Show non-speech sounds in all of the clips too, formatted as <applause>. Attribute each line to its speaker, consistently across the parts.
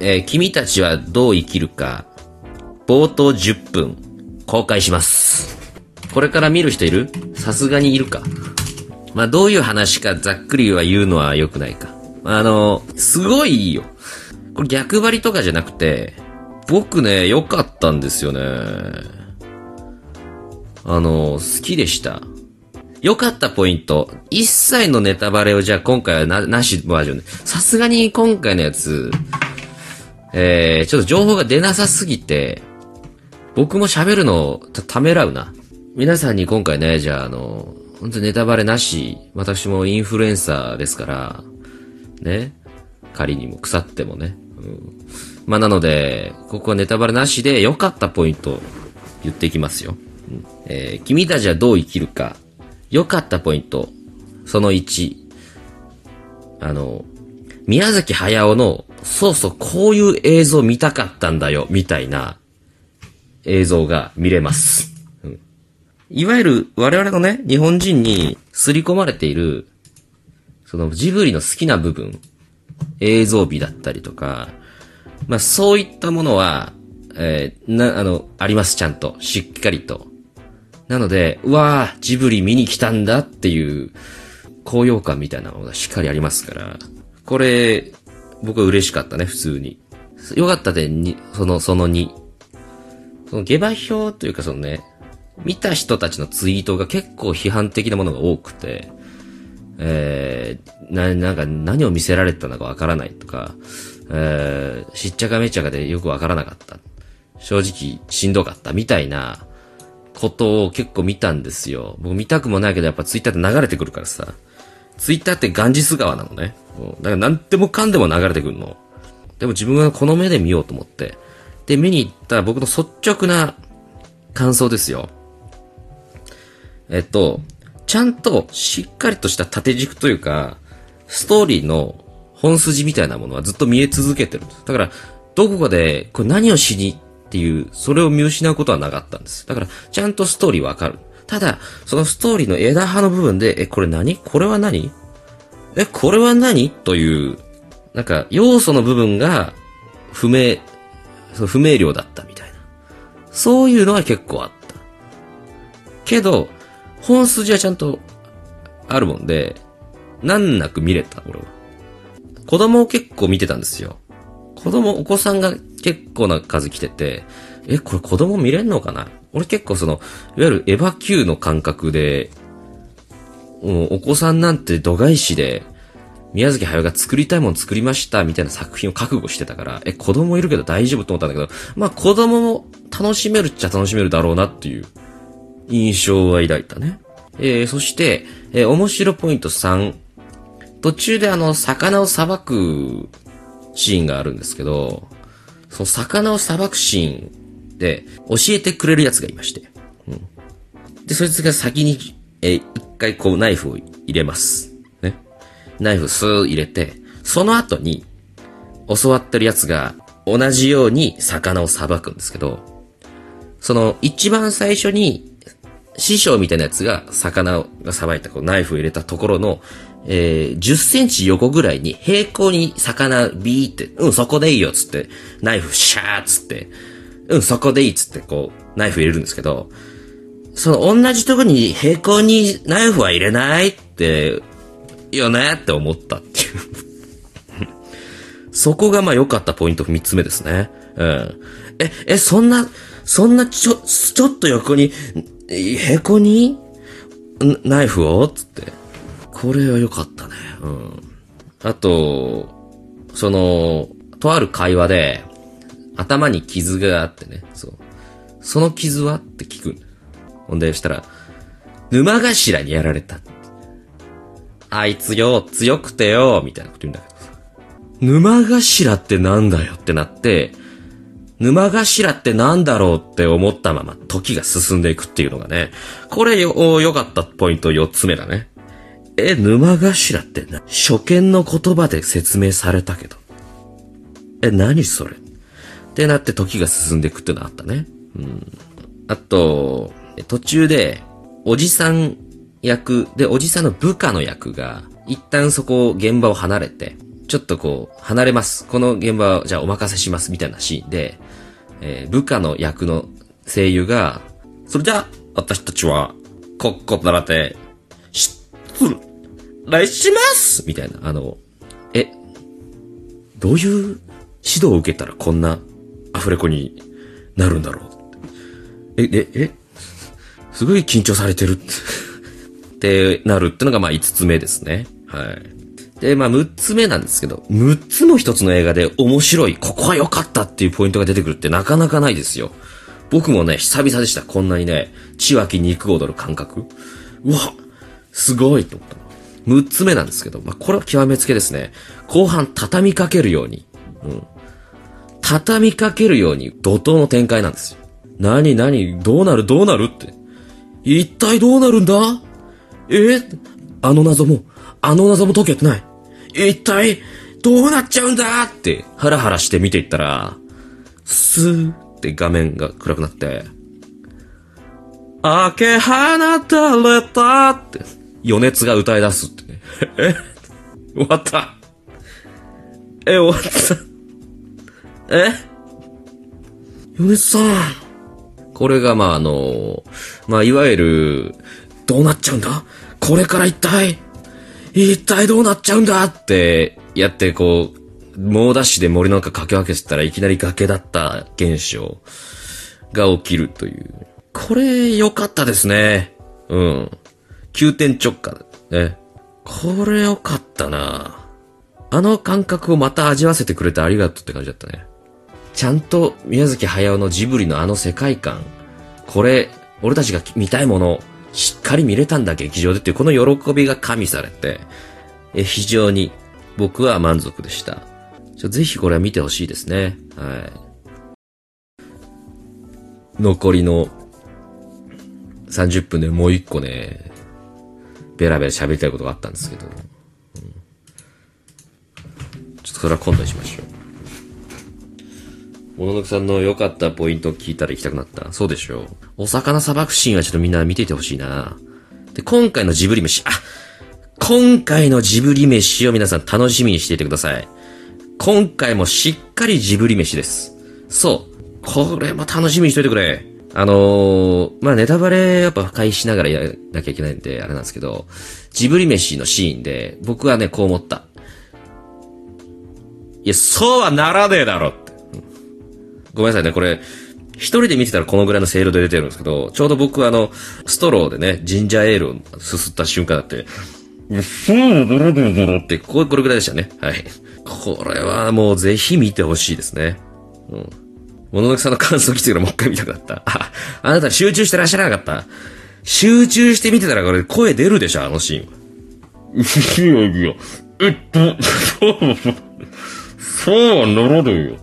Speaker 1: えー君たちはどう生きるか、冒頭10分、公開します。これから見る人いる？さすがにいるか。まあ、どういう話かざっくりは言うのは良くないか。あの、すごいいいよ。これ逆張りとかじゃなくて、僕ね、良かったんですよね。あの、好きでした。良かったポイント。一切のネタバレをじゃあ今回はな、なしバージョンで。さすがに今回のやつ、えー、ちょっと情報が出なさすぎて、僕も喋るのたためらうな。皆さんに今回ね、じゃああの、本当ネタバレなし、私もインフルエンサーですから、ね。仮にも腐ってもね。うん、まあなので、ここはネタバレなしで良かったポイント言っていきますよ。うんえー君たちはどう生きるか。良かったポイント。その1。あの、宮崎駿の、そうそう、こういう映像見たかったんだよ、みたいな映像が見れます。うんいわゆる我々のね、日本人に刷り込まれている、そのジブリの好きな部分、映像美だったりとか、まあそういったものは、えーな、あの、あります、ちゃんと。しっかりと。なので、うわー、ジブリ見に来たんだっていう、高揚感みたいなものがしっかりありますから、これ、僕は嬉しかったね、普通に。よかったで、に、その、その2。その下馬評というかそのね、見た人たちのツイートが結構批判的なものが多くて、えー、な、なんか何を見せられたのかわからないとか、えー、しっちゃかめっちゃかでよくわからなかった。正直しんどかったみたいなことを結構見たんですよ。僕見たくもないけどやっぱツイッターって流れてくるからさ。ツイッターってガンジス川なのね。だから何でもかんでも流れてくるの。でも自分がこの目で見ようと思って。で、見に行った僕の率直な感想ですよ。えっと、ちゃんとしっかりとした縦軸というか、ストーリーの本筋みたいなものはずっと見え続けてるんです。だから、どこかで、これ何をしにっていう、それを見失うことはなかったんです。だから、ちゃんとストーリーわかる。ただ、そのストーリーの枝葉の部分で、え、これ何？これは何？え、これは何？という、なんか、要素の部分が、不明、その不明瞭だったみたいな。そういうのは結構あった。けど、本筋はちゃんとあるもんで、難なく見れた、俺は。子供を結構見てたんですよ。子供、お子さんが結構な数来てて、え、これ子供見れんのかな？俺結構その、いわゆるエヴァ Q の感覚で、お子さんなんて度外視で、宮崎駿が作りたいもの作りましたみたいな作品を覚悟してたから、え、子供いるけど大丈夫と思ったんだけど、まあ子供も楽しめるっちゃ楽しめるだろうなっていう印象は抱いたね。えー、そして、えー面白ポイント3。途中であの、魚をさばくシーンがあるんですけど、その魚をさばくシーンで教えてくれるやつがいまして。うん。で、そいつが先に、えー一回こうナイフを入れます。ね。ナイフスー入れて、その後に、教わってるやつが同じように魚をさばくんですけど、その一番最初に師匠みたいなやつが魚がさばいたこうナイフを入れたところの、えー10センチ横ぐらいに平行に魚ビーって、うん、そこでいいよっつって、ナイフシャーっつって、うん、そこでいいっつってこう、ナイフ入れるんですけど、その同じとこに平行にナイフは入れないって、よねって思ったっていう。そこがまあ良かったポイント三つ目ですね。うん。え、え、そんな、そんなちょ、ちょっと横に、へこに？ナイフを？つって。これは良かったね。うん。あと、その、とある会話で、頭に傷があってね、そう。その傷は？って聞くんだほんで、したら、沼頭にやられた。あいつよ、強くてよ、みたいなこと言うんだけどさ。沼頭ってなんだよってなって、沼頭ってなんだろうって思ったまま時が進んでいくっていうのがね、これよ、お良かったポイント4つ目だね。え、沼頭ってな、初見の言葉で説明されたけど。え、何それってなって時が進んでいくっていうのあったね。うん。あと、途中で、おじさん役で、おじさんの部下の役が、一旦そこ、現場を離れて、ちょっとこう、離れます。この現場は、じゃあお任せします、みたいなシーンで、えー部下の役の声優が、それじゃあ、私たちは、こっこならて、失礼します！みたいな、あの、え、どういう指導を受けたらこんなアフレコになるんだろう？え、え、え、すごい緊張されてるって <laughs> なるってのがまあ5つ目ですね。はい。で、まあ6つ目なんですけど、6つも一つの映画で面白い、ここは良かったっていうポイントが出てくるってなかなかないですよ。僕もね、久々でした。こんなにね、血湧き肉踊る感覚。うわ、すごいと思った。6つ目なんですけど、まあこれは極めつけですね。後半畳みかけるように、うん。畳みかけるように怒涛の展開なんですよ。何何どうなるどうなるって。一体どうなるんだ？え？あの謎も、あの謎も解けてない。一体、どうなっちゃうんだ？って、ハラハラして見ていったら、スーって画面が暗くなって、明け放たれたって、余熱が歌い出すって。え？終わった。え、終わった。え？米津さん。これが、まあ、あの、まあ、いわゆる、どうなっちゃうんだ？これから一体、一体どうなっちゃうんだ？って、やって、こう、猛ダッシュで森の中駆け分けてたらいきなり崖だった現象が起きるという。これ、良かったですね。うん。急転直下ね。これ良かったなあの感覚をまた味わわせてくれてありがとうって感じだったね。ちゃんと宮崎駿のジブリのあの世界観、これ、俺たちが見たいもの、しっかり見れたんだ劇場でっていうこの喜びが加味されて、え非常に僕は満足でした。ぜひこれは見てほしいですね。はい。残りの30分でもう一個ね、ベラベラ喋りたいことがあったんですけど、うんちょっとそれは今度にしましょう。もののくさんの良かったポイントを聞いたら行きたくなった。そうでしょう。お魚さばくシーンはちょっとみんな見ていてほしいな。で、今回のジブリ飯、あ今回のジブリ飯を皆さん楽しみにしていてください。今回もしっかりジブリ飯です。そう。これも楽しみにしといてくれ。あのー、まあ、ネタバレやっぱ破壊しながらやらなきゃいけないんで、あれなんですけど、ジブリ飯のシーンで、僕はね、こう思った。いや、そうはならねえだろ。ごめんなさいね、これ、一人で見てたらこのぐらいの声量で出てるんですけど、ちょうど僕あの、ストローでね、ジンジャーエールをすすった瞬間だって、そうはならねえだろって、こう、これぐらいでしたね。はい。これはもうぜひ見てほしいですね。うん。もののくさんの感想聞いてからもう一回見たくなった。あ、あなた集中してらっしゃらなかった？集中して見てたらこれ声出るでしょ、あのシーンは。いやいや、えっと、そう、そうはならねえよ。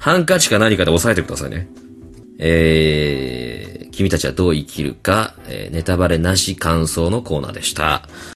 Speaker 1: ハンカチか何かで押さえてくださいね。えー、君たちはどう生きるか、えーネタバレなし感想のコーナーでした。